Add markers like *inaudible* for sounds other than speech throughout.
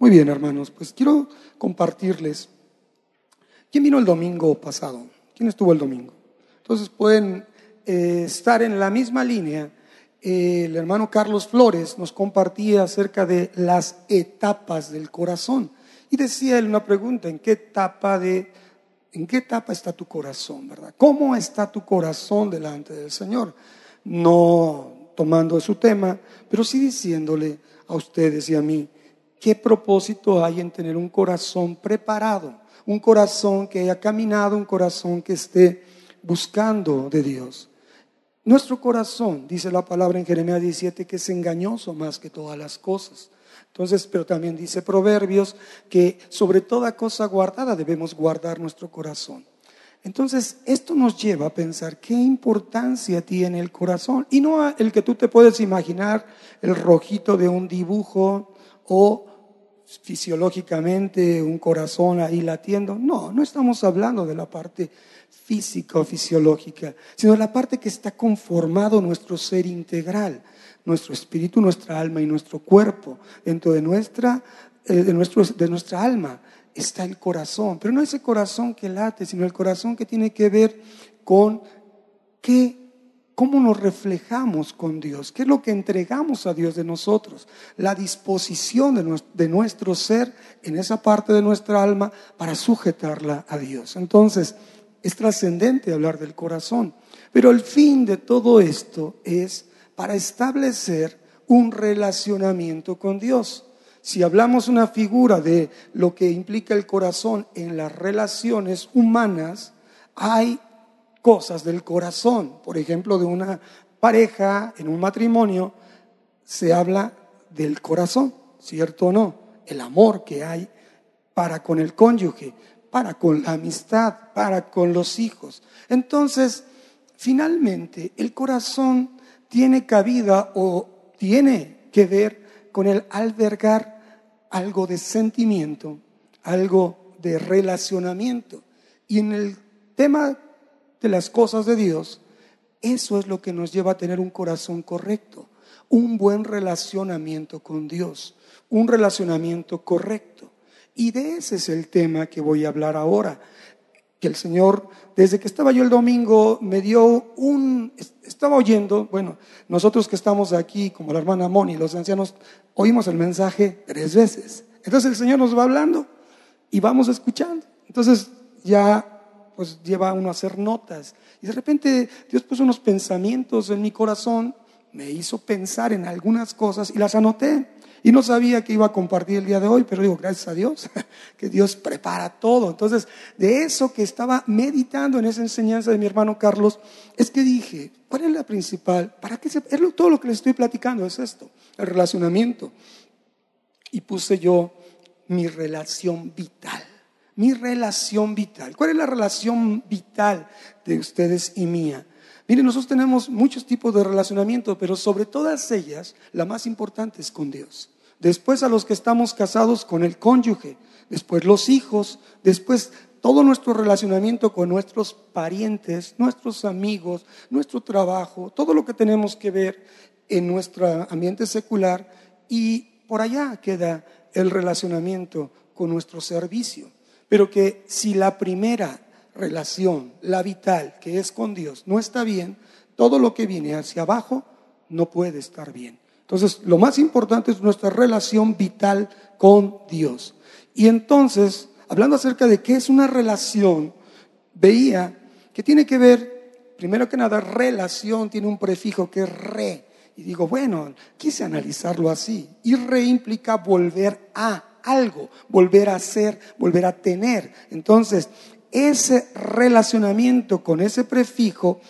Muy bien, hermanos, pues quiero compartirles. ¿Quién vino el domingo pasado? ¿Quién estuvo el domingo? Entonces pueden eh, estar en la misma línea. el hermano Carlos Flores nos compartía acerca de las etapas del corazón. Y decía él una pregunta, ¿en qué etapa de en qué etapa está tu corazón, verdad? ¿Cómo está tu corazón delante del Señor? No tomando su tema, pero sí diciéndole a ustedes y a mí, ¿Qué propósito hay en tener un corazón preparado? Un corazón que haya caminado, un corazón que esté buscando de Dios. Nuestro corazón, dice la palabra en Jeremías 17, que es engañoso más que todas las cosas. Entonces, pero también dice Proverbios que sobre toda cosa guardada debemos guardar nuestro corazón. Entonces, esto nos lleva a pensar qué importancia tiene el corazón y no el que tú te puedes imaginar el rojito de un dibujo o fisiológicamente un corazón ahí latiendo. No, no estamos hablando de la parte física o fisiológica, sino de la parte que está conformado nuestro ser integral, nuestro espíritu, nuestra alma y nuestro cuerpo. Dentro de nuestra, eh, de, nuestro, de nuestra alma está el corazón, pero no ese corazón que late, sino el corazón que tiene que ver con qué cómo nos reflejamos con Dios, qué es lo que entregamos a Dios de nosotros, la disposición de nuestro, ser en esa parte de nuestra alma para sujetarla a Dios. Entonces, es trascendente hablar del corazón, pero el fin de todo esto es para establecer un relacionamiento con Dios. Si hablamos una figura de lo que implica el corazón en las relaciones humanas, hay cosas del corazón. Por ejemplo, de una pareja, en un matrimonio, se habla del corazón, ¿cierto o no? El amor que hay para con el cónyuge, para con la amistad, para con los hijos. Entonces, finalmente, el corazón tiene cabida o tiene que ver con el albergar algo de sentimiento, algo de relacionamiento. Y en el tema de las cosas de Dios, eso es lo que nos lleva a tener un corazón correcto, un buen relacionamiento con Dios, un relacionamiento correcto. Y de ese es el tema que voy a hablar ahora. Que el Señor, desde que estaba yo el domingo, me dio un, estaba oyendo, bueno, nosotros que estamos aquí, como la hermana Moni, los ancianos, oímos el mensaje tres veces. Entonces el Señor nos va hablando y vamos escuchando. Entonces ya pues lleva uno a hacer notas. Y de repente Dios puso unos pensamientos en mi corazón, me hizo pensar en algunas cosas y las anoté. Y no sabía que iba a compartir el día de hoy, pero digo, gracias a Dios, *laughs* que Dios prepara todo. Entonces, de eso que estaba meditando en esa enseñanza de mi hermano Carlos, es que dije, ¿cuál es la principal? ¿Para qué se, todo lo que les estoy platicando es esto, el relacionamiento. Y puse yo mi relación vital mi relación vital. ¿Cuál es la relación vital de ustedes y mía? Miren, nosotros tenemos muchos tipos de relacionamiento, pero sobre todas ellas, la más importante es con Dios. Después a los que estamos casados con el cónyuge, después los hijos, después todo nuestro relacionamiento con nuestros parientes, nuestros amigos, nuestro trabajo, todo lo que tenemos que ver en nuestro ambiente secular y por allá queda el relacionamiento con nuestro servicio. Pero que si la primera relación, la vital, que es con Dios, no está bien, todo lo que viene hacia abajo no puede estar bien. Entonces, lo más importante es nuestra relación vital con Dios. Y entonces, hablando acerca de qué es una relación, veía que tiene que ver, primero que nada, relación tiene un prefijo que es re. Y digo, bueno, quise analizarlo así. Y re implica volver a algo, volver a ser, volver a tener. Entonces, ese relacionamiento con ese prefijo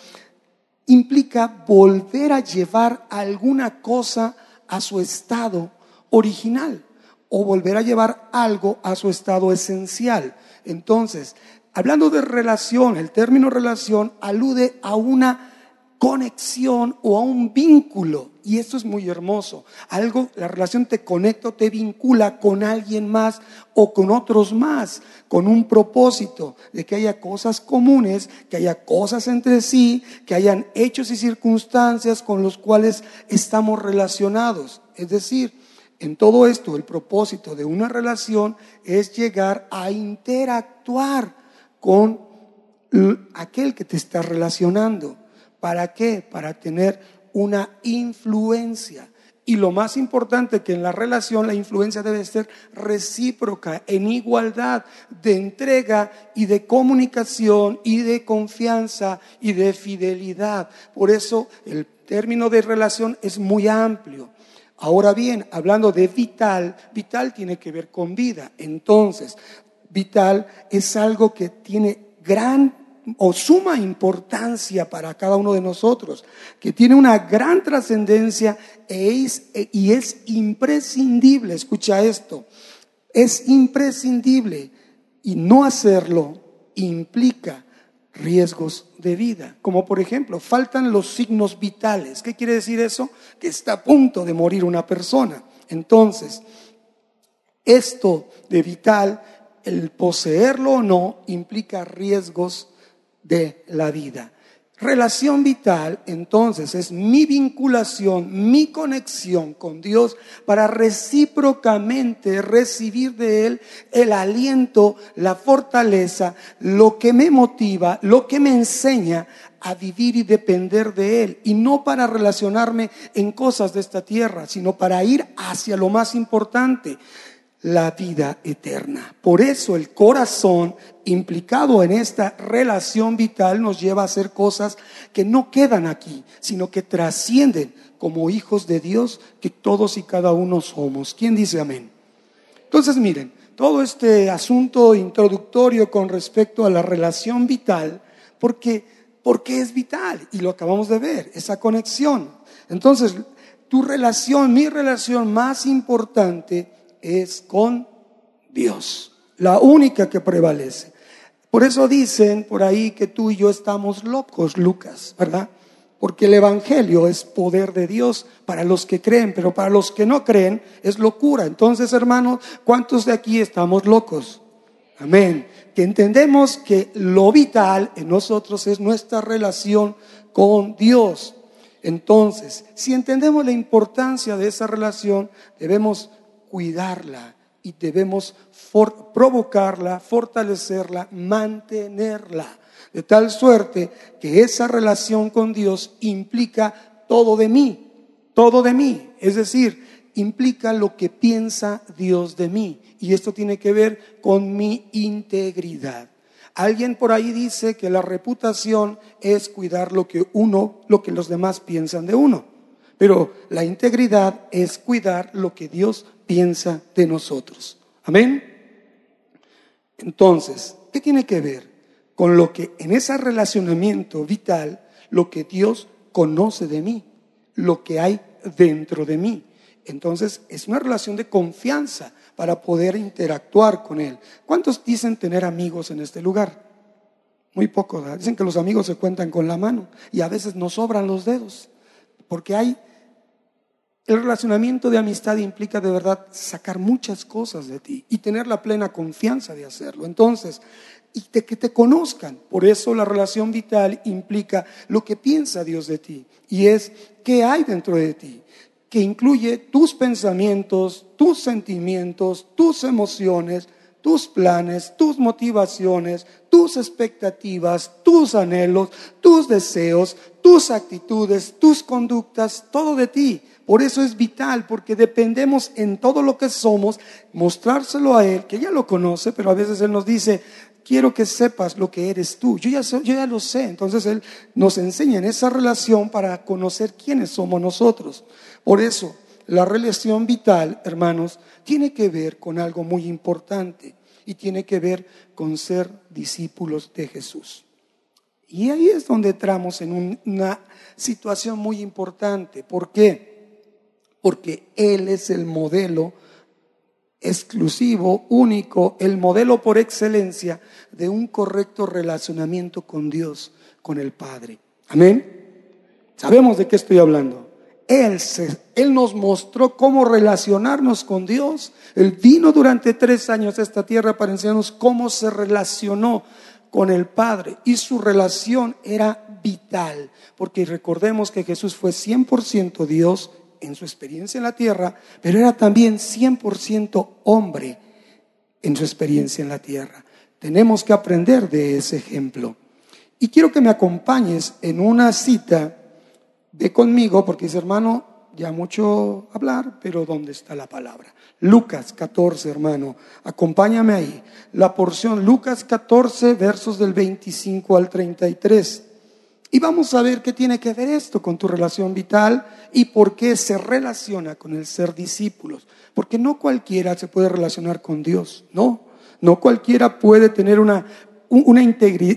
implica volver a llevar alguna cosa a su estado original o volver a llevar algo a su estado esencial. Entonces, hablando de relación, el término relación alude a una conexión o a un vínculo. Y esto es muy hermoso. Algo, la relación te conecta, te vincula con alguien más o con otros más, con un propósito de que haya cosas comunes, que haya cosas entre sí, que hayan hechos y circunstancias con los cuales estamos relacionados. Es decir, En todo esto, el propósito de una relación es llegar a interactuar con aquel que te está relacionando. ¿Para qué? Para tener una influencia. Y lo más importante que en la relación la influencia debe ser recíproca, en igualdad de entrega y de comunicación y de confianza y de fidelidad. Por eso el término de relación es muy amplio. Ahora bien, hablando de vital, vital tiene que ver con vida. Entonces, vital es algo que tiene gran o suma importancia para cada uno de nosotros, que tiene una gran trascendencia e e, y es imprescindible, escucha esto, es imprescindible y no hacerlo implica riesgos de vida, como por ejemplo, faltan los signos vitales. ¿Qué quiere decir eso? Que está a punto de morir una persona. Entonces, esto de vital, el poseerlo o no, implica riesgos de la vida. Relación vital, entonces, es mi vinculación, mi conexión con Dios para recíprocamente recibir de Él el aliento, la fortaleza, lo que me motiva, lo que me enseña a vivir y depender de Él. Y no para relacionarme en cosas de esta tierra, sino para ir hacia lo más importante, la vida eterna. Por eso el corazón implicado en esta relación vital nos lleva a hacer cosas que no quedan aquí, sino que trascienden como hijos de Dios que todos y cada uno somos. ¿Quién dice amén? Entonces miren, todo este asunto introductorio con respecto a la relación vital, porque, porque es vital y lo acabamos de ver, esa conexión. Entonces, tu relación, mi relación más importante, es con Dios, la única que prevalece. Por eso dicen por ahí que tú y yo estamos locos, Lucas, ¿verdad? Porque el Evangelio es poder de Dios para los que creen, pero para los que no creen es locura. Entonces, hermanos, ¿cuántos de aquí estamos locos? Amén. Que entendemos que lo vital en nosotros es nuestra relación con Dios. Entonces, si entendemos la importancia de esa relación, debemos cuidarla y debemos provocarla, fortalecerla, mantenerla. De tal suerte que esa relación con Dios implica todo de mí, todo de mí. Es decir, implica lo que piensa Dios de mí. Y esto tiene que ver con mi integridad. Alguien por ahí dice que la reputación es cuidar lo que uno, lo que los demás piensan de uno. Pero la integridad es cuidar lo que Dios piensa de nosotros. Amén. Entonces, ¿qué tiene que ver con lo que en ese relacionamiento vital, lo que Dios conoce de mí, lo que hay dentro de mí? Entonces, es una relación de confianza para poder interactuar con Él. ¿Cuántos dicen tener amigos en este lugar? Muy pocos. Dicen que los amigos se cuentan con la mano y a veces nos sobran los dedos, porque hay el relacionamiento de amistad implica de verdad sacar muchas cosas de ti y tener la plena confianza de hacerlo. Entonces, y de que te conozcan. Por eso la relación vital implica lo que piensa Dios de ti y es qué hay dentro de ti, que incluye tus pensamientos, tus sentimientos, tus emociones, tus planes, tus motivaciones, tus expectativas, tus anhelos, tus deseos, tus actitudes, tus conductas, todo de ti. Por eso es vital, porque dependemos en todo lo que somos, mostrárselo a Él, que ya lo conoce, pero a veces Él nos dice, quiero que sepas lo que eres tú. Yo ya, yo ya lo sé. Entonces Él nos enseña en esa relación para conocer quiénes somos nosotros. Por eso, la relación vital, hermanos, tiene que ver con algo muy importante y tiene que ver con ser discípulos de Jesús. Y ahí es donde entramos en una situación muy importante. ¿Por qué? Porque Él es el modelo exclusivo, único, el modelo por excelencia de un correcto relacionamiento con Dios, con el Padre. Amén. Sabemos de qué estoy hablando. Él, nos mostró cómo relacionarnos con Dios. Él vino durante tres años a esta tierra para enseñarnos cómo se relacionó con el Padre y su relación era vital, porque recordemos que Jesús fue 100% Dios en su experiencia en la tierra, pero era también 100% hombre en su experiencia en la tierra. Tenemos que aprender de ese ejemplo. Y quiero que me acompañes en una cita, ve conmigo, porque dice, hermano, ya mucho hablar, pero ¿dónde está la palabra? Lucas 14, hermano, acompáñame ahí. La porción Lucas 14, versos del 25 al 33. Y vamos a ver qué tiene que ver esto con tu relación vital y por qué se relaciona con el ser discípulos. Porque no cualquiera se puede relacionar con Dios, no. No cualquiera puede tener una, una,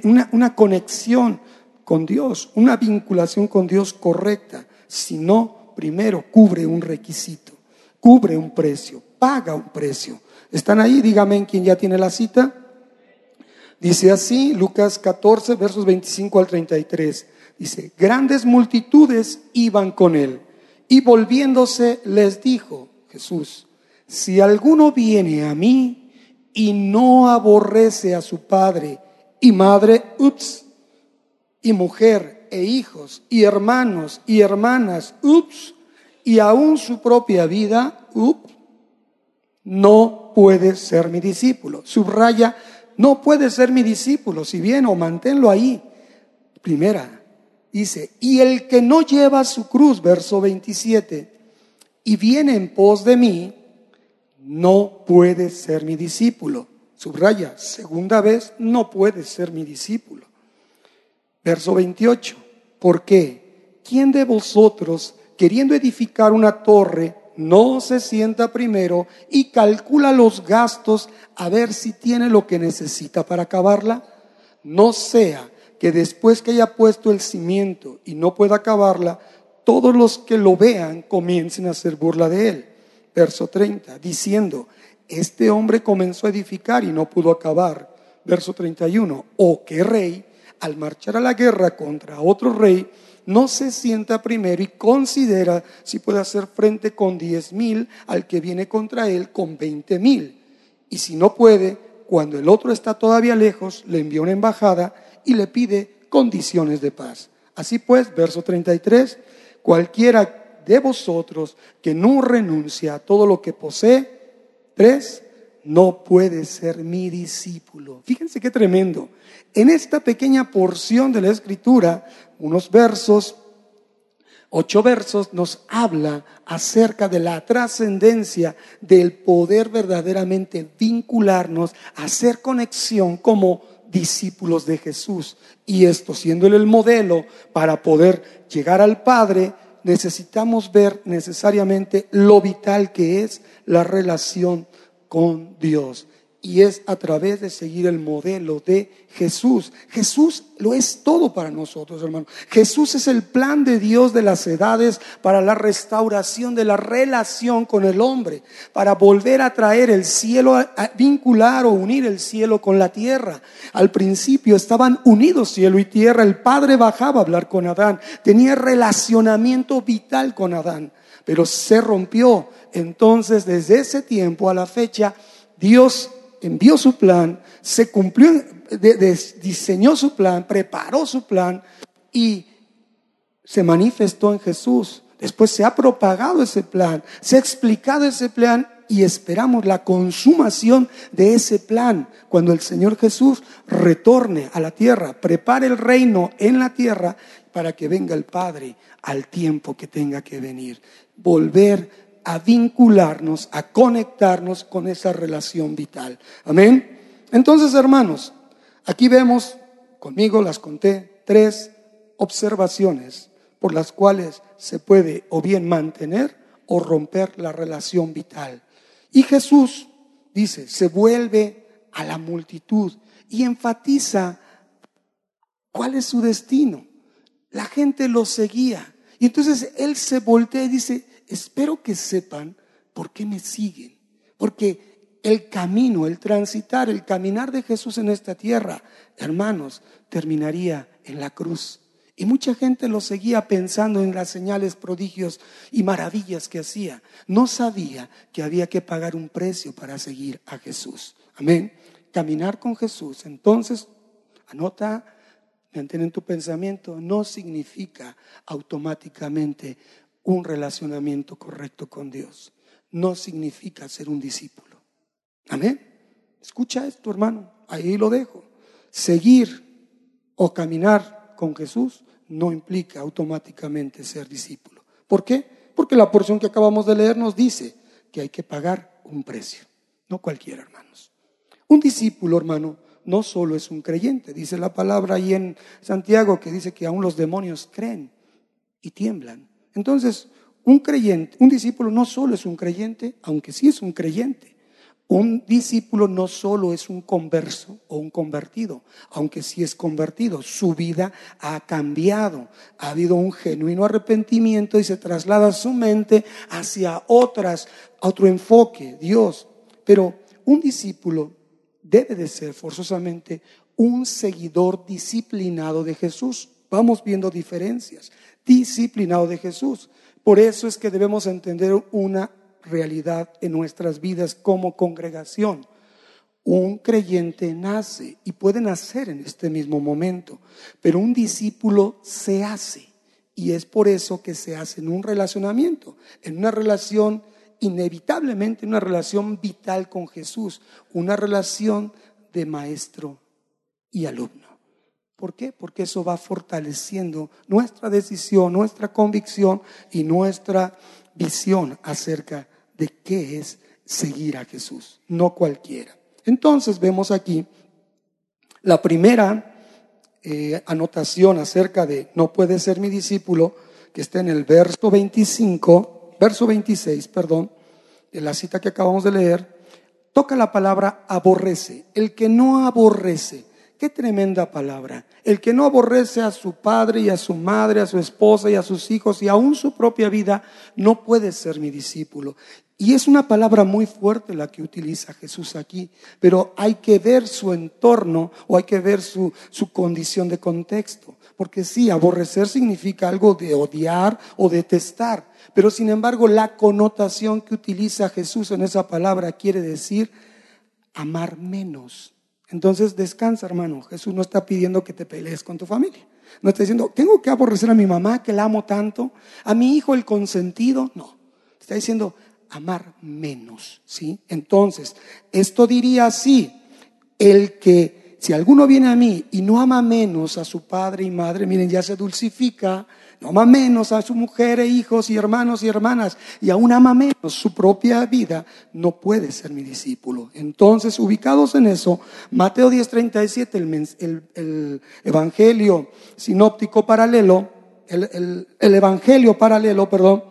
una, una conexión con Dios, una vinculación con Dios correcta, si no, primero cubre un requisito, cubre un precio, paga un precio. ¿Están ahí? Dígame quién ya tiene la cita. Dice así, Lucas 14, versos 25 al 33. Dice, grandes multitudes iban con él y volviéndose les dijo Jesús, si alguno viene a mí y no aborrece a su padre y madre, ups, y mujer e hijos y hermanos y hermanas, ups, y aún su propia vida, ups, no puede ser mi discípulo. Subraya, no puede ser mi discípulo, si bien o manténlo ahí. Primera, dice, y el que no lleva su cruz, verso 27, y viene en pos de mí, no puede ser mi discípulo. Subraya, segunda vez, no puede ser mi discípulo. Verso 28, ¿por qué? ¿Quién de vosotros, queriendo edificar una torre, no se sienta primero y calcula los gastos a ver si tiene lo que necesita para acabarla? No sea que después que haya puesto el cimiento y no pueda acabarla, todos los que lo vean comiencen a hacer burla de él verso 30, diciendo, este hombre comenzó a edificar y no pudo acabar. Verso 31, o que rey, al marchar a la guerra contra otro rey, no se sienta primero y considera si puede hacer frente con diez mil al que viene contra él con veinte mil. Y si no puede, cuando el otro está todavía lejos, le envía una embajada y le pide condiciones de paz. Así pues, verso 33, cualquiera de vosotros que no renuncia a todo lo que posee, tres, no puede ser mi discípulo. Fíjense qué tremendo. En esta pequeña porción de la escritura, unos versos, ocho versos, nos habla acerca de la trascendencia del poder verdaderamente vincularnos, hacer conexión como discípulos de Jesús. Y esto siendo el modelo para poder llegar al Padre, necesitamos ver necesariamente lo vital que es la relación con Dios y es a través de seguir el modelo de Jesús. Jesús lo es todo para nosotros, hermano. Jesús es el plan de Dios de las edades para la restauración de la relación con el hombre, para volver a traer el cielo, a vincular o unir el cielo con la tierra. Al principio estaban unidos cielo y tierra. El Padre bajaba a hablar con Adán, tenía relacionamiento vital con Adán, pero se rompió. Entonces, desde ese tiempo a la fecha, Dios envió su plan, se cumplió, diseñó su plan, preparó su plan y se manifestó en Jesús. Después se ha propagado ese plan, se ha explicado ese plan y esperamos la consumación de ese plan cuando el Señor Jesús retorne a la tierra, prepare el reino en la tierra para que venga el Padre al tiempo que tenga que venir. Volver a vincularnos, a conectarnos con esa relación vital. Amén. Entonces, hermanos, aquí vemos, conmigo las conté, tres observaciones por las cuales se puede o bien mantener o romper la relación vital. Y Jesús dice, se vuelve a la multitud y enfatiza cuál es su destino. La gente lo seguía. Y entonces él se voltea y dice, espero que sepan por qué me siguen. Porque el camino, el transitar, el caminar de Jesús en esta tierra, hermanos, terminaría en la cruz. Y mucha gente lo seguía pensando en las señales, prodigios y maravillas que hacía. No sabía que había que pagar un precio para seguir a Jesús. Amén. Caminar con Jesús. Entonces, anota, mantén en tu pensamiento, no significa automáticamente un relacionamiento correcto con Dios. No significa ser un discípulo. Amén. Escucha esto, hermano. Ahí lo dejo. Seguir o caminar con Jesús no implica automáticamente ser discípulo. ¿Por qué? Porque la porción que acabamos de leer nos dice que hay que pagar un precio. No cualquiera, hermanos. Un discípulo, hermano, no solo es un creyente. Dice la palabra ahí en Santiago que dice que aún los demonios creen y tiemblan. Entonces, un creyente, un discípulo no solo es un creyente, aunque sí es un creyente. Un discípulo no solo es un converso o un convertido, aunque sí es convertido, su vida ha cambiado, ha habido un genuino arrepentimiento y se traslada su mente hacia otras, otro enfoque, Dios. Pero un discípulo debe de ser forzosamente un seguidor disciplinado de Jesús. Vamos viendo diferencias. Disciplinado de Jesús. Por eso es que debemos entender una realidad en nuestras vidas como congregación. Un creyente nace y puede nacer en este mismo momento, pero un discípulo se hace. Y es por eso que se hace en un relacionamiento, en una relación inevitablemente una relación vital con Jesús, una relación de maestro y alumno. ¿Por qué? Porque eso va fortaleciendo nuestra decisión, nuestra convicción y nuestra visión acerca de qué es seguir a Jesús, no cualquiera. Entonces vemos aquí la primera eh, anotación acerca de no puede ser mi discípulo, que está en el verso 25 verso 26, perdón, de la cita que acabamos de leer, toca la palabra aborrece. El que no aborrece, qué tremenda palabra. El que no aborrece a su padre y a su madre, a su esposa y a sus hijos y aún su propia vida, no puede ser mi discípulo. Y es una palabra muy fuerte la que utiliza Jesús aquí, pero hay que ver su entorno o hay que ver su, su condición de contexto. Porque sí, aborrecer significa algo de odiar o detestar. Pero sin embargo, la connotación que utiliza Jesús en esa palabra quiere decir amar menos. Entonces descansa, hermano. Jesús no está pidiendo que te pelees con tu familia. No está diciendo, tengo que aborrecer a mi mamá, que la amo tanto, a mi hijo el consentido. No. Está diciendo, amar menos. ¿sí? Entonces, esto diría así, el que si alguno viene a mí y no ama menos a su padre y madre, miren, ya se dulcifica no ama menos a su mujer e hijos y hermanos y hermanas y aún ama menos su propia vida, no puede ser mi discípulo. Entonces, ubicados en eso, Mateo 10:37, el, el, Evangelio sinóptico paralelo, el, Evangelio paralelo, perdón,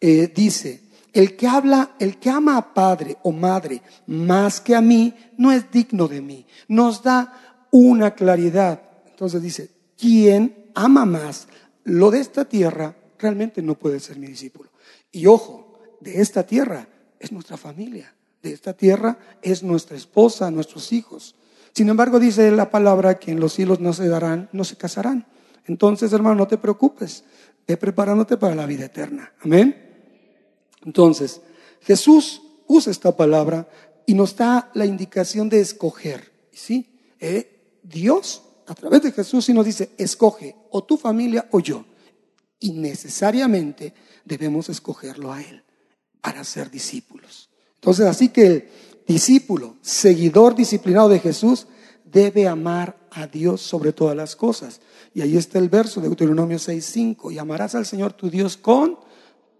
eh, dice, el que habla, el que ama a padre o madre más que a mí, no es digno de mí. Nos da una claridad. Entonces dice, ¿quién ama más lo de esta tierra, realmente no puede ser mi discípulo. Y ojo, de esta tierra es nuestra familia, de esta tierra es nuestra esposa, nuestros hijos. Sin embargo, dice la palabra que en los cielos no se darán, no se casarán. Entonces, hermano, no te preocupes, ve preparándote para la vida eterna. Amén. Entonces, Jesús usa esta palabra y nos da la indicación de escoger. ¿Sí? Eh, Dios a través de Jesús y nos dice, escoge o tu familia o yo. Y necesariamente debemos escogerlo a Él para ser discípulos. Entonces, así que el discípulo, seguidor disciplinado de Jesús, debe amar a Dios sobre todas las cosas. Y ahí está el verso de Deuteronomio 6:5, y amarás al Señor tu Dios con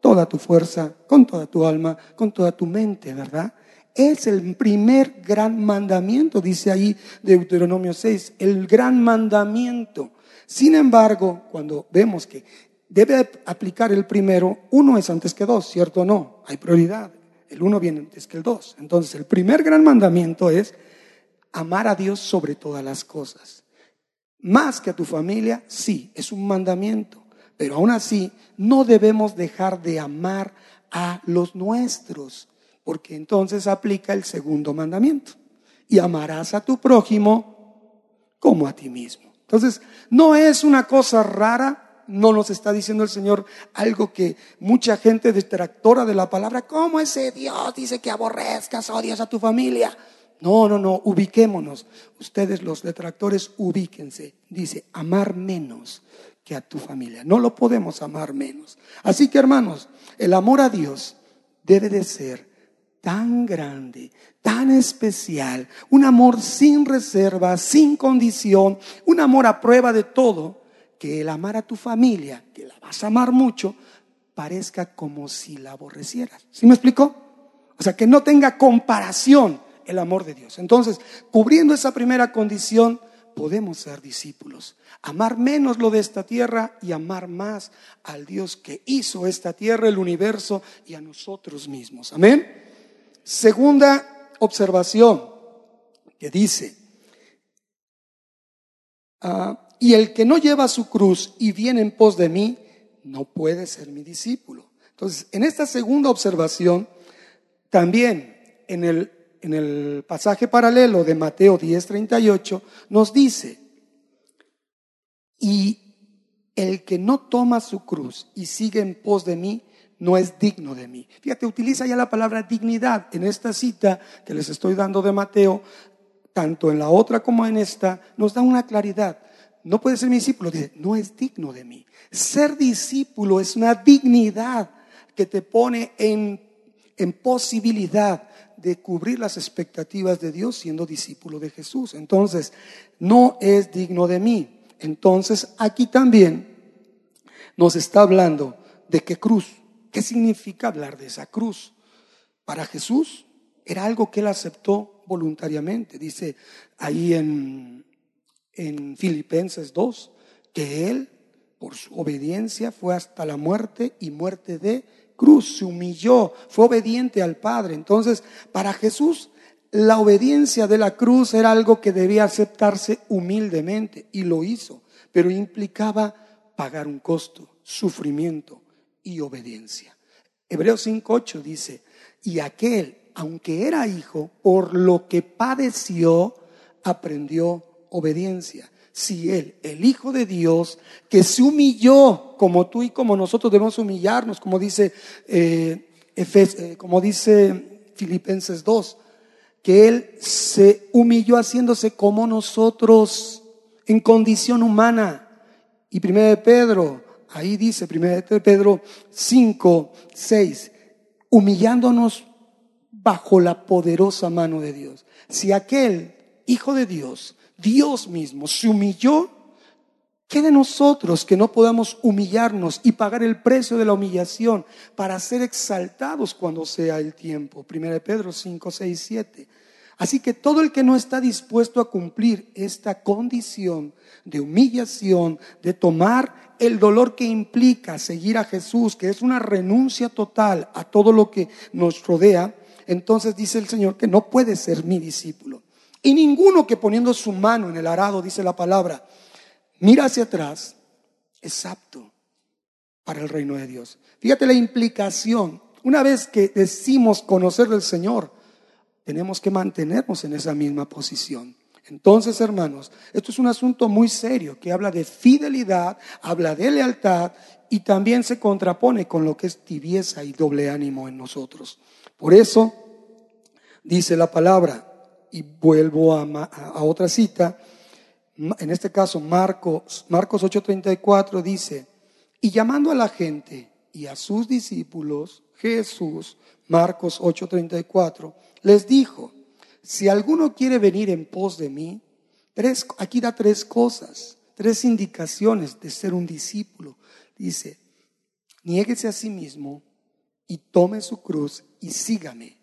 toda tu fuerza, con toda tu alma, con toda tu mente, ¿verdad? Es el primer gran mandamiento, dice ahí Deuteronomio 6, el gran mandamiento. Sin embargo, cuando vemos que debe aplicar el primero, uno es antes que dos, ¿cierto o no? Hay prioridad. El uno viene antes que el dos. Entonces, el primer gran mandamiento es amar a Dios sobre todas las cosas. Más que a tu familia, sí, es un mandamiento. Pero aún así, no debemos dejar de amar a los nuestros porque entonces aplica el segundo mandamiento. Y amarás a tu prójimo como a ti mismo. Entonces, no es una cosa rara, no nos está diciendo el Señor algo que mucha gente detractora de la palabra, ¿cómo ese Dios dice que aborrezcas, odias a tu familia? No, no, no, ubiquémonos. Ustedes los detractores, ubíquense. Dice, amar menos que a tu familia. No lo podemos amar menos. Así que hermanos, el amor a Dios debe de ser tan grande, tan especial, un amor sin reserva, sin condición, un amor a prueba de todo, que el amar a tu familia, que la vas a amar mucho, parezca como si la aborrecieras. ¿Sí me explicó? O sea, que no tenga comparación el amor de Dios. Entonces, cubriendo esa primera condición, podemos ser discípulos. Amar menos lo de esta tierra y amar más al Dios que hizo esta tierra, el universo y a nosotros mismos. Amén. Segunda observación que dice, ah, y el que no lleva su cruz y viene en pos de mí, no puede ser mi discípulo. Entonces, en esta segunda observación, también en el, en el pasaje paralelo de Mateo 10:38, nos dice, y el que no toma su cruz y sigue en pos de mí, no es digno de mí. Fíjate, utiliza ya la palabra dignidad en esta cita que les estoy dando de Mateo, tanto en la otra como en esta, nos da una claridad. No puede ser mi discípulo, dice, no es digno de mí. Ser discípulo es una dignidad que te pone en, en posibilidad de cubrir las expectativas de Dios siendo discípulo de Jesús. Entonces, no es digno de mí. Entonces, aquí también nos está hablando de qué cruz. ¿Qué significa hablar de esa cruz? Para Jesús era algo que él aceptó voluntariamente. Dice ahí en, en Filipenses 2 que él por su obediencia fue hasta la muerte y muerte de cruz, se humilló, fue obediente al Padre. Entonces, para Jesús, la obediencia de la cruz era algo que debía aceptarse humildemente y lo hizo, pero implicaba pagar un costo, sufrimiento y obediencia. Hebreos 5.8 dice, y aquel, aunque era hijo, por lo que padeció, aprendió obediencia si Él, el Hijo de Dios, que se humilló como tú y como nosotros debemos humillarnos, como dice, eh, eh, como dice Filipenses 2, que Él se humilló haciéndose como nosotros en condición humana. Y primero de Pedro, ahí dice, primero de Pedro 5, 6, humillándonos bajo la poderosa mano de Dios. Si aquel Hijo de Dios Dios mismo se humilló, ¿qué de nosotros que no podamos humillarnos y pagar el precio de la humillación para ser exaltados cuando sea el tiempo? 1 Pedro 5, 6, 7. Así que todo el que no está dispuesto a cumplir esta condición de humillación, de tomar el dolor que implica seguir a Jesús, que es una renuncia total a todo lo que nos rodea, entonces dice el Señor que no puede ser mi discípulo. Y ninguno que poniendo su mano en el arado, dice la palabra, mira hacia atrás, es apto para el reino de Dios. Fíjate la implicación. Una vez que decimos conocer al Señor, tenemos que mantenernos en esa misma posición. Entonces, hermanos, esto es un asunto muy serio que habla de fidelidad, habla de lealtad y también se contrapone con lo que es tibieza y doble ánimo en nosotros. Por eso dice la palabra, y vuelvo a, otra cita, en este caso Marcos, Marcos 8:34 dice, y llamando a la gente y a sus discípulos, Jesús, Marcos 8:34, les dijo, si alguno quiere venir en pos de mí, tres, aquí da tres cosas, tres indicaciones de ser un discípulo. Dice, niéguese a sí mismo y tome su cruz y sígame.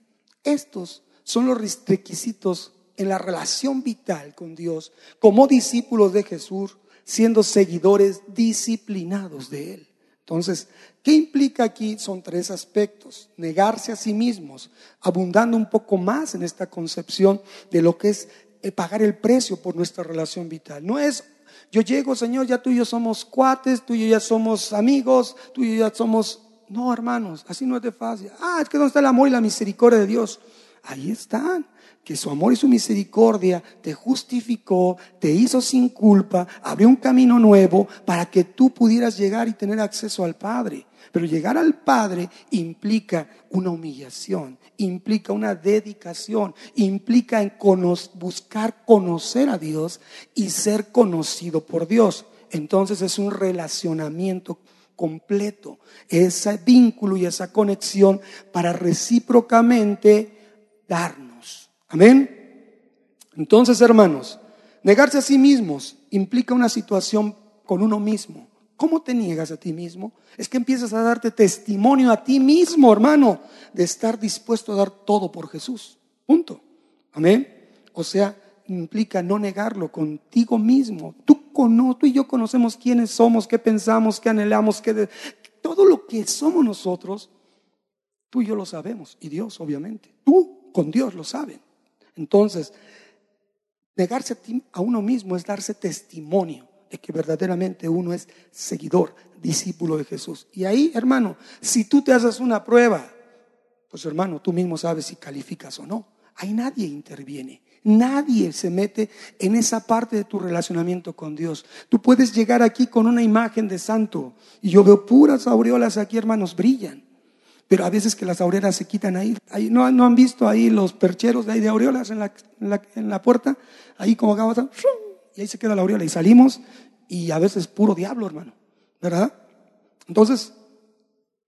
Estos son los requisitos en la relación vital con Dios como discípulos de Jesús, siendo seguidores disciplinados de Él. Entonces, ¿qué implica aquí? Son tres aspectos. Negarse a sí mismos, abundando un poco más en esta concepción de lo que es eh, pagar el precio por nuestra relación vital. No es, yo llego, Señor, ya tú y yo somos cuates, tú y yo ya somos amigos, tú y yo ya somos... No, hermanos, así no es de fácil. Ah, es que ¿dónde está el amor y la misericordia de Dios? Ahí están. Que su amor y su misericordia te justificó, te hizo sin culpa, abrió un camino nuevo para que tú pudieras llegar y tener acceso al Padre. Pero llegar al Padre implica una humillación, implica una dedicación, implica en buscar conocer a Dios y ser conocido por Dios. entonces es un relacionamiento completo, ese vínculo y esa conexión para recíprocamente darnos. Amén. Entonces, hermanos, negarse a sí mismos implica una situación con uno mismo. ¿Cómo te niegas a ti mismo? Es que empiezas a darte testimonio a ti mismo, hermano, de estar dispuesto a dar todo por Jesús. Punto. Amén. O sea, implica no negarlo contigo mismo. Tú, cono, tú y yo conocemos quiénes somos, qué pensamos, qué anhelamos, qué todo lo que somos nosotros, tú y yo lo sabemos. Y Dios, obviamente. Tú con Dios lo saben. Entonces, negarse a uno mismo es darse testimonio que verdaderamente uno es seguidor, discípulo de Jesús. Y ahí, hermano, si tú te haces una prueba, pues hermano, tú mismo sabes si calificas o no. Ahí nadie interviene. Nadie se mete en esa parte de tu relacionamiento con Dios. Tú puedes llegar aquí con una imagen de santo y yo veo puras aureolas aquí, hermanos, brillan. Pero a veces que las aureolas se quitan ahí. ahí ¿no, ¿No han visto ahí los percheros de, ahí de aureolas en la, en la, puerta? Ahí como acá, y ahí se queda la aureola y salimos y a veces puro diablo, hermano, ¿verdad? Entonces,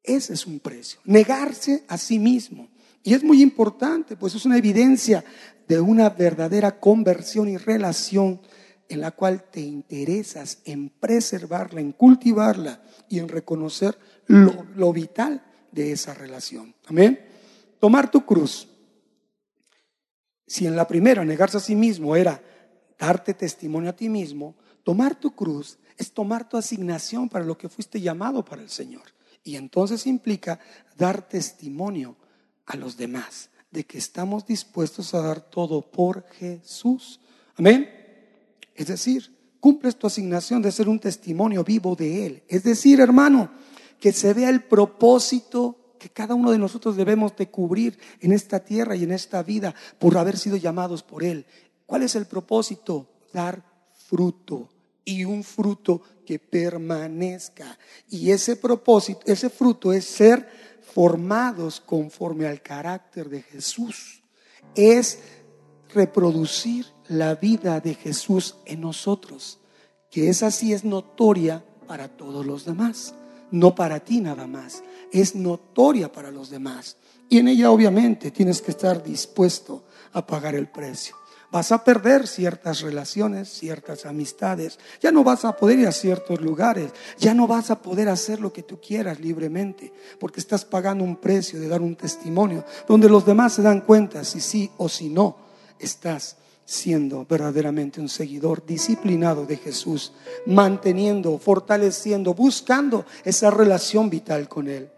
ese es un precio, negarse a sí mismo. Y es muy importante, pues es una evidencia de una verdadera conversión y relación en la cual te interesas en preservarla, en cultivarla y en reconocer lo, lo vital de esa relación. Amén. Tomar tu cruz. Si en la primera negarse a sí mismo era darte testimonio a ti mismo, tomar tu cruz es tomar tu asignación para lo que fuiste llamado para el Señor. Y entonces implica dar testimonio a los demás de que estamos dispuestos a dar todo por Jesús. Amén. Es decir, cumples tu asignación de ser un testimonio vivo de Él. Es decir, hermano, que se vea el propósito que cada uno de nosotros debemos de cubrir en esta tierra y en esta vida por haber sido llamados por Él. ¿Cuál es el propósito? Dar fruto y un fruto que permanezca. Y ese propósito, ese fruto es ser formados conforme al carácter de Jesús. Es reproducir la vida de Jesús en nosotros, que es así es notoria para todos los demás, no para ti nada más, es notoria para los demás. Y en ella obviamente tienes que estar dispuesto a pagar el precio. Vas a perder ciertas relaciones, ciertas amistades, ya no vas a poder ir a ciertos lugares, ya no vas a poder hacer lo que tú quieras libremente, porque estás pagando un precio de dar un testimonio, donde los demás se dan cuenta si sí o si no estás siendo verdaderamente un seguidor disciplinado de Jesús, manteniendo, fortaleciendo, buscando esa relación vital con Él.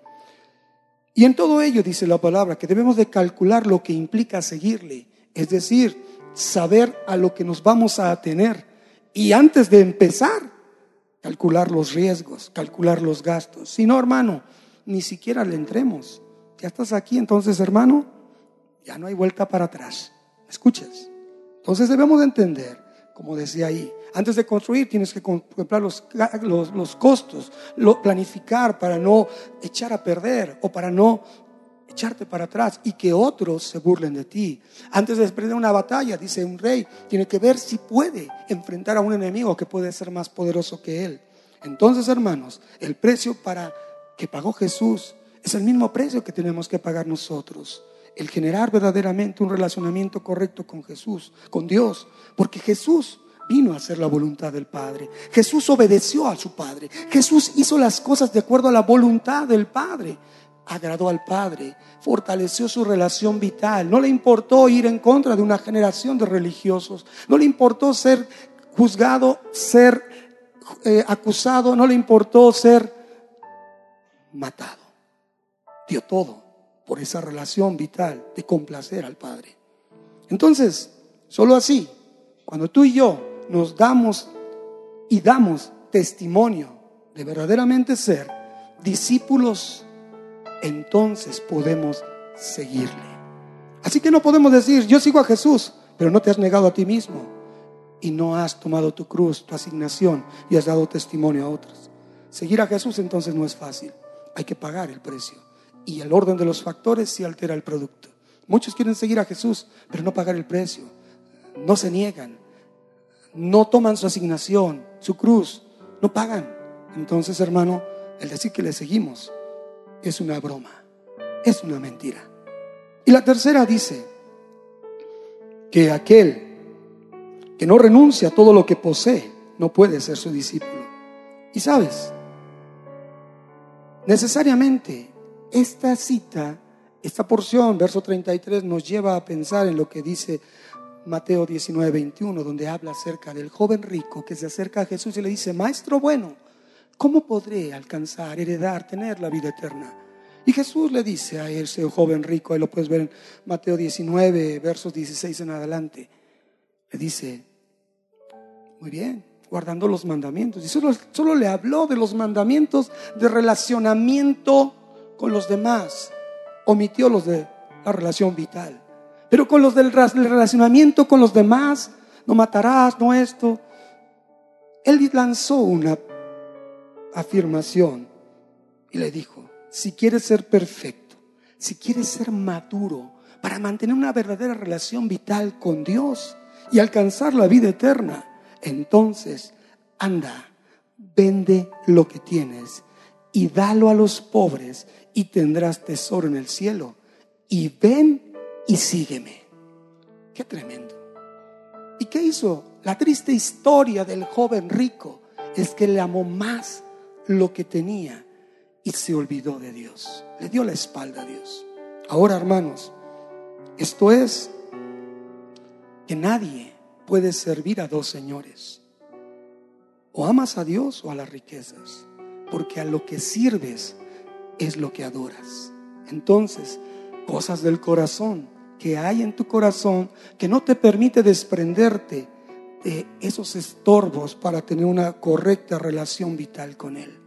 Y en todo ello dice la palabra que debemos de calcular lo que implica seguirle, es decir, saber a lo que nos vamos a atener y antes de empezar, calcular los riesgos, calcular los gastos. Si no, hermano, ni siquiera le entremos. Ya estás aquí, entonces, hermano, ya no hay vuelta para atrás. ¿Escuchas? Entonces debemos de entender, como decía ahí, antes de construir tienes que contemplar los, los, los costos, lo, planificar para no echar a perder o para no echarte para atrás y que otros se burlen de ti. Antes de emprender una batalla, dice un rey, tiene que ver si puede enfrentar a un enemigo que puede ser más poderoso que él. Entonces, hermanos, el precio para que pagó Jesús es el mismo precio que tenemos que pagar nosotros. El generar verdaderamente un relacionamiento correcto con Jesús, con Dios, porque Jesús vino a hacer la voluntad del Padre. Jesús obedeció a su Padre. Jesús hizo las cosas de acuerdo a la voluntad del Padre agradó al Padre, fortaleció su relación vital, no le importó ir en contra de una generación de religiosos, no le importó ser juzgado, ser eh, acusado, no le importó ser matado. Dio todo por esa relación vital de complacer al Padre. Entonces, solo así, cuando tú y yo nos damos y damos testimonio de verdaderamente ser discípulos entonces podemos seguirle. Así que no podemos decir, yo sigo a Jesús, pero no te has negado a ti mismo y no has tomado tu cruz, tu asignación y has dado testimonio a otros. Seguir a Jesús entonces no es fácil, hay que pagar el precio y el orden de los factores sí altera el producto. Muchos quieren seguir a Jesús, pero no pagar el precio, no se niegan, no toman su asignación, su cruz, no pagan. Entonces, hermano, el decir que le seguimos es una broma, es una mentira. Y la tercera dice que aquel que no renuncia a todo lo que posee no puede ser su discípulo. Y sabes, necesariamente esta cita, esta porción, verso 33, nos lleva a pensar en lo que dice Mateo 19, 21, donde habla acerca del joven rico que se acerca a Jesús y le dice, Maestro bueno, ¿cómo podré alcanzar, heredar, tener la vida eterna? Y Jesús le dice a ese joven rico, ahí lo puedes ver en Mateo 19, versos 16 en adelante, le dice, muy bien, guardando los mandamientos. Y solo, solo le habló de los mandamientos de relacionamiento con los demás, omitió los de la relación vital. Pero con los del relacionamiento con los demás, no matarás, no esto. Él lanzó una afirmación y le dijo, si quieres ser perfecto, si quieres ser maduro para mantener una verdadera relación vital con Dios y alcanzar la vida eterna, entonces anda, vende lo que tienes y dalo a los pobres y tendrás tesoro en el cielo. Y ven y sígueme. Qué tremendo. ¿Y qué hizo? La triste historia del joven rico es que le amó más lo que tenía y se olvidó de Dios. Le dio la espalda a Dios. Ahora, hermanos, esto es que nadie puede servir a dos señores. O amas a Dios o a las riquezas, porque a lo que sirves es lo que adoras. Entonces, cosas del corazón que hay en tu corazón que no te permite desprenderte de esos estorbos para tener una correcta relación vital con Él.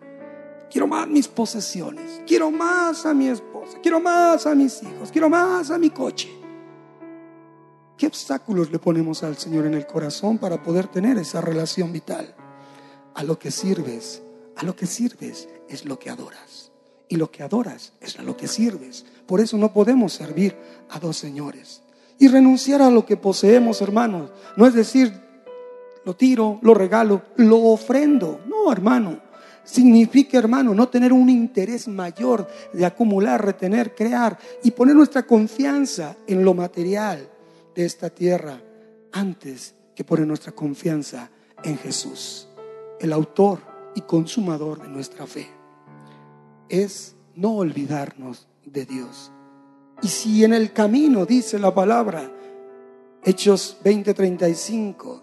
Quiero más mis posesiones, quiero más a mi esposa, quiero más a mis hijos, quiero más a mi coche. ¿Qué obstáculos le ponemos al Señor en el corazón para poder tener esa relación vital? A lo que sirves, a lo que sirves es lo que adoras y lo que adoras es a lo que sirves. Por eso no podemos servir a dos señores. Y renunciar a lo que poseemos, hermanos, no es decir, lo tiro, lo regalo, lo ofrendo. No, hermano. Significa, hermano, no tener un interés mayor de acumular, retener, crear y poner nuestra confianza en lo material de esta tierra antes que poner nuestra confianza en Jesús, el autor y consumador de nuestra fe es no olvidarnos de Dios. Y si en el camino, dice la palabra, Hechos 20:35,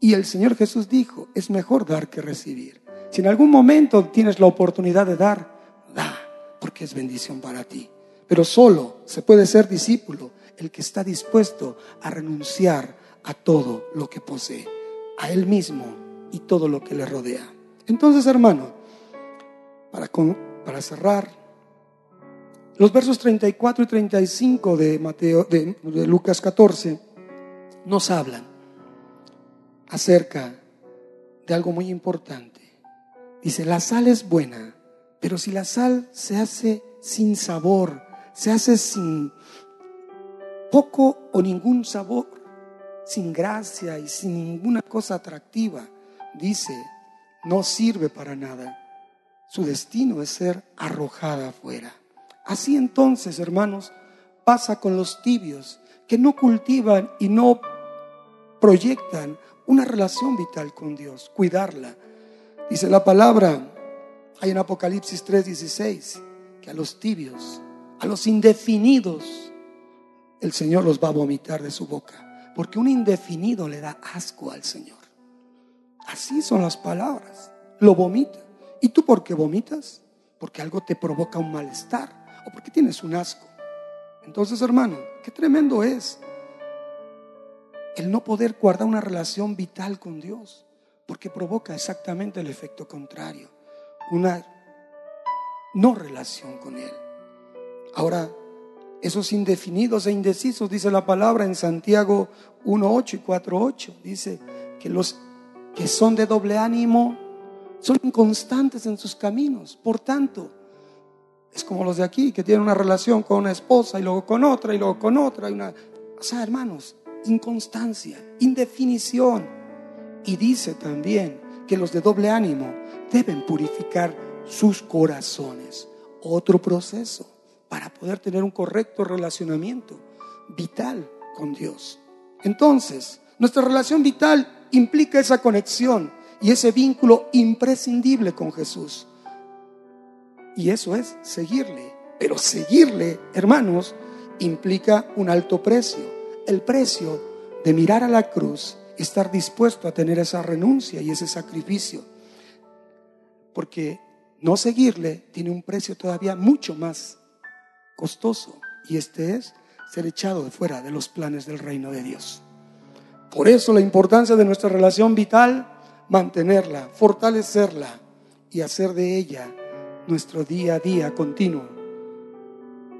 y el Señor Jesús dijo, es mejor dar que recibir. Si en algún momento tienes la oportunidad de dar, da, porque es bendición para ti. Pero solo se puede ser discípulo el que está dispuesto a renunciar a todo lo que posee, a él mismo y todo lo que le rodea. Entonces, hermano, para, para cerrar, los versos 34 y 35 de, Mateo, de, de Lucas 14 nos hablan acerca de algo muy importante. Dice, la sal es buena, pero si la sal se hace sin sabor, se hace sin poco o ningún sabor, sin gracia y sin ninguna cosa atractiva, dice, no sirve para nada su destino es ser arrojada afuera. Así entonces, hermanos, pasa con los tibios que no cultivan y no proyectan una relación vital con Dios, cuidarla. Dice la palabra, hay en Apocalipsis 3:16, que a los tibios, a los indefinidos, el Señor los va a vomitar de su boca, porque un indefinido le da asco al Señor. Así son las palabras, lo vomita. ¿Y tú por qué vomitas? Porque algo te provoca un malestar o porque tienes un asco. Entonces, hermano, qué tremendo es el no poder guardar una relación vital con Dios, porque provoca exactamente el efecto contrario, una no relación con Él. Ahora, esos indefinidos e indecisos, dice la palabra en Santiago 1.8 y 4.8, dice que los que son de doble ánimo son inconstantes en sus caminos. Por tanto, es como los de aquí que tienen una relación con una esposa y luego con otra y luego con otra. Y una, o sea, hermanos, inconstancia, indefinición. Y dice también que los de doble ánimo deben purificar sus corazones. Otro proceso para poder tener un correcto relacionamiento vital con Dios. Entonces, nuestra relación vital implica esa conexión y ese vínculo imprescindible con Jesús. Y eso es seguirle. Pero seguirle, hermanos, implica un alto precio. El precio de mirar a la cruz y estar dispuesto a tener esa renuncia y ese sacrificio. Porque no seguirle tiene un precio todavía mucho más costoso. Y este es ser echado de fuera de los planes del reino de Dios. Por eso la importancia de nuestra relación vital, mantenerla, fortalecerla y hacer de ella nuestro día a día continuo.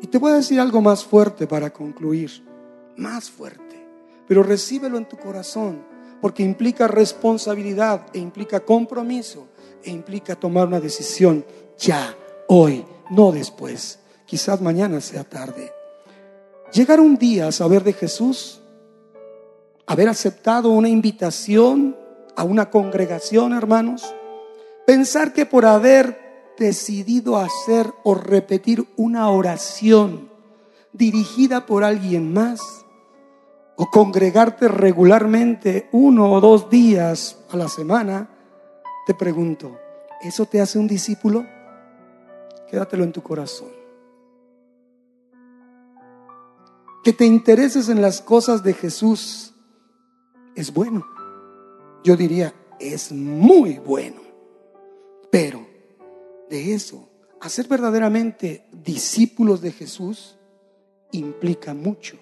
Y te voy a decir algo más fuerte para concluir, más fuerte, pero recíbelo en tu corazón, porque implica responsabilidad e implica compromiso e implica tomar una decisión ya, hoy, no después. Quizás mañana sea tarde. Llegar un día a saber de Jesús, haber aceptado una invitación a una congregación, hermanos, pensar que por haber decidido hacer o repetir una oración dirigida por alguien más, o congregarte regularmente uno o dos días a la semana, te pregunto, ¿eso te hace un discípulo? Quédatelo en tu corazón. Que te intereses en las cosas de Jesús es bueno. Yo diría, es muy bueno. Pero de eso, hacer verdaderamente discípulos de Jesús implica mucho,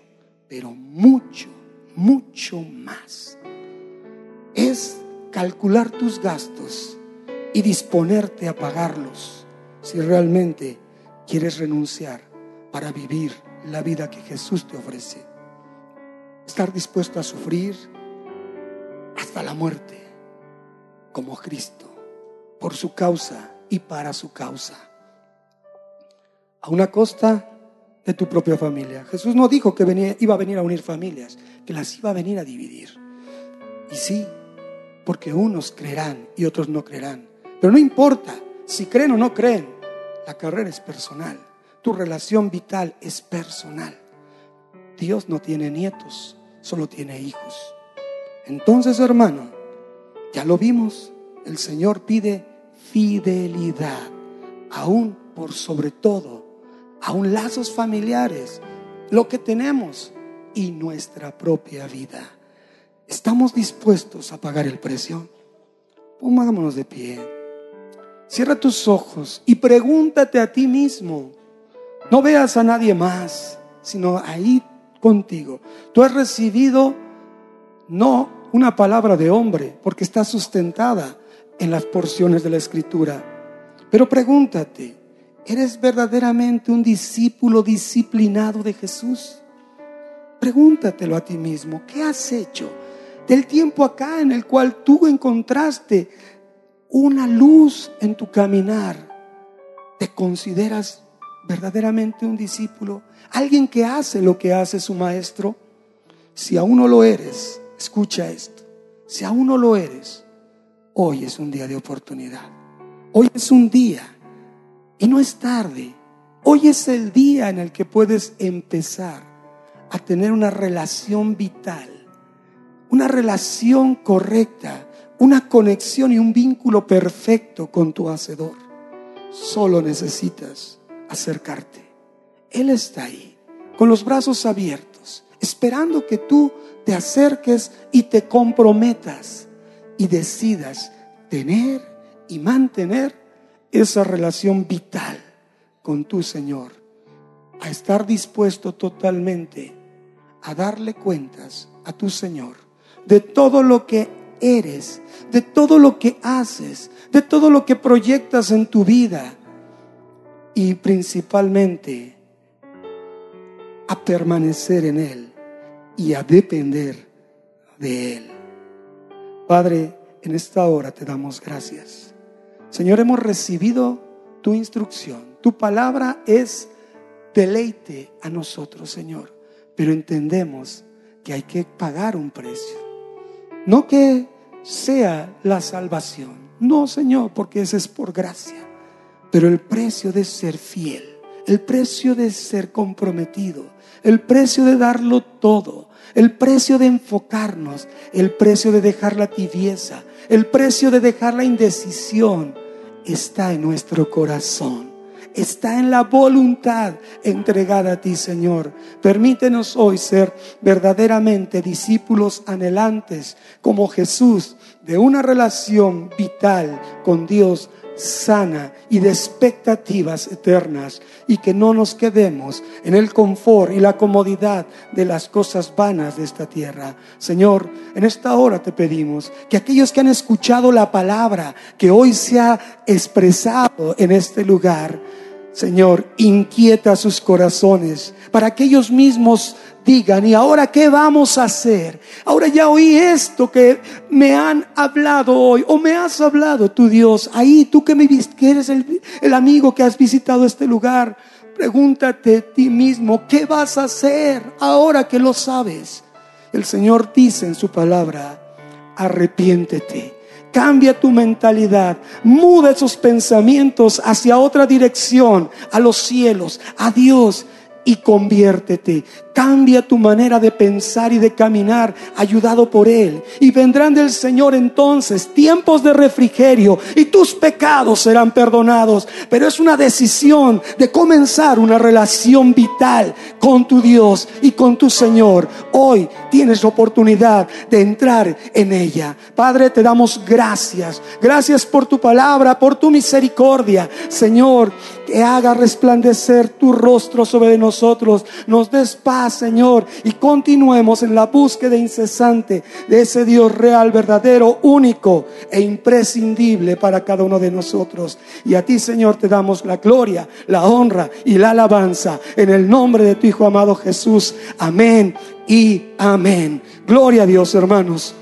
pero mucho, mucho más. Es calcular tus gastos y disponerte a pagarlos si realmente quieres renunciar para vivir la vida que Jesús te ofrece. Estar dispuesto a sufrir la muerte como Cristo por su causa y para su causa. A una costa de tu propia familia. Jesús no dijo que venía, iba a venir a unir familias, que las iba a venir a dividir. Y sí, porque unos creerán y otros no creerán. Pero no importa si creen o no creen, la carrera es personal. Tu relación vital es personal. Dios no tiene nietos, solo tiene hijos. Entonces, hermano, ya lo vimos, el Señor pide fidelidad, aún por sobre todo, aún lazos familiares, lo que tenemos y nuestra propia vida. ¿Estamos dispuestos a pagar el precio? Pongámonos de pie. Cierra tus ojos y pregúntate a ti mismo. No veas a nadie más, sino ahí contigo. Tú has recibido no una palabra de hombre, porque está sustentada en las porciones de la escritura. Pero pregúntate, ¿eres verdaderamente un discípulo disciplinado de Jesús? Pregúntatelo a ti mismo, ¿qué has hecho del tiempo acá en el cual tú encontraste una luz en tu caminar? ¿Te consideras verdaderamente un discípulo? ¿Alguien que hace lo que hace su maestro? Si aún no lo eres, escucha esto. Si aún no lo eres, Hoy es un día de oportunidad. Hoy es un día y no es tarde. Hoy es el día en el que puedes empezar a tener una relación vital, una relación correcta, una conexión y un vínculo perfecto con tu Hacedor. Solo necesitas acercarte. Él está ahí, con los brazos abiertos, esperando que tú te acerques y te comprometas y decidas tener y mantener esa relación vital con tu Señor, a estar dispuesto totalmente a darle cuentas a tu Señor de todo lo que eres, de todo lo que haces, de todo lo que proyectas en tu vida y principalmente a permanecer en Él y a depender de Él. Padre, en esta hora te damos gracias. Señor, hemos recibido tu instrucción. Tu palabra es deleite a nosotros, Señor. Pero entendemos que hay que pagar un precio. No que sea la salvación. No, Señor, porque ese es por gracia. Pero el precio de ser fiel, el precio de ser comprometido, el precio de darlo todo, el precio de enfocarnos, el precio de dejar la tibieza, el precio de dejar la indecisión, está en nuestro corazón está en la voluntad entregada a ti, Señor. Permítenos hoy ser verdaderamente discípulos anhelantes como Jesús de una relación vital con Dios sana y de expectativas eternas y que no nos quedemos en el confort y la comodidad de las cosas vanas de esta tierra. Señor, en esta hora te pedimos que aquellos que han escuchado la palabra que hoy se ha expresado en este lugar, Señor, inquieta sus corazones para que ellos mismos digan, ¿y ahora qué vamos a hacer? Ahora ya oí esto que me han hablado hoy, o me has hablado tu Dios, ahí tú que, me, que eres el, el amigo que has visitado este lugar, pregúntate a ti mismo, ¿qué vas a hacer ahora que lo sabes? El Señor dice en su palabra, arrepiéntete Cambia tu mentalidad, muda esos pensamientos hacia otra dirección, a los cielos, a Dios y conviértete. Cambia tu manera de pensar y de caminar, ayudado por Él. Y vendrán del Señor entonces tiempos de refrigerio y tus pecados serán perdonados. Pero es una decisión de comenzar una relación vital con tu Dios y con tu Señor. Hoy tienes la oportunidad de entrar en ella. Padre, te damos gracias. Gracias por tu palabra, por tu misericordia. Señor, que haga resplandecer tu rostro sobre nosotros. Nos des paz Señor, y continuemos en la búsqueda incesante de ese Dios real, verdadero, único e imprescindible para cada uno de nosotros. Y a ti, Señor, te damos la gloria, la honra y la alabanza en el nombre de tu Hijo amado Jesús. Amén y amén. Gloria a Dios, hermanos.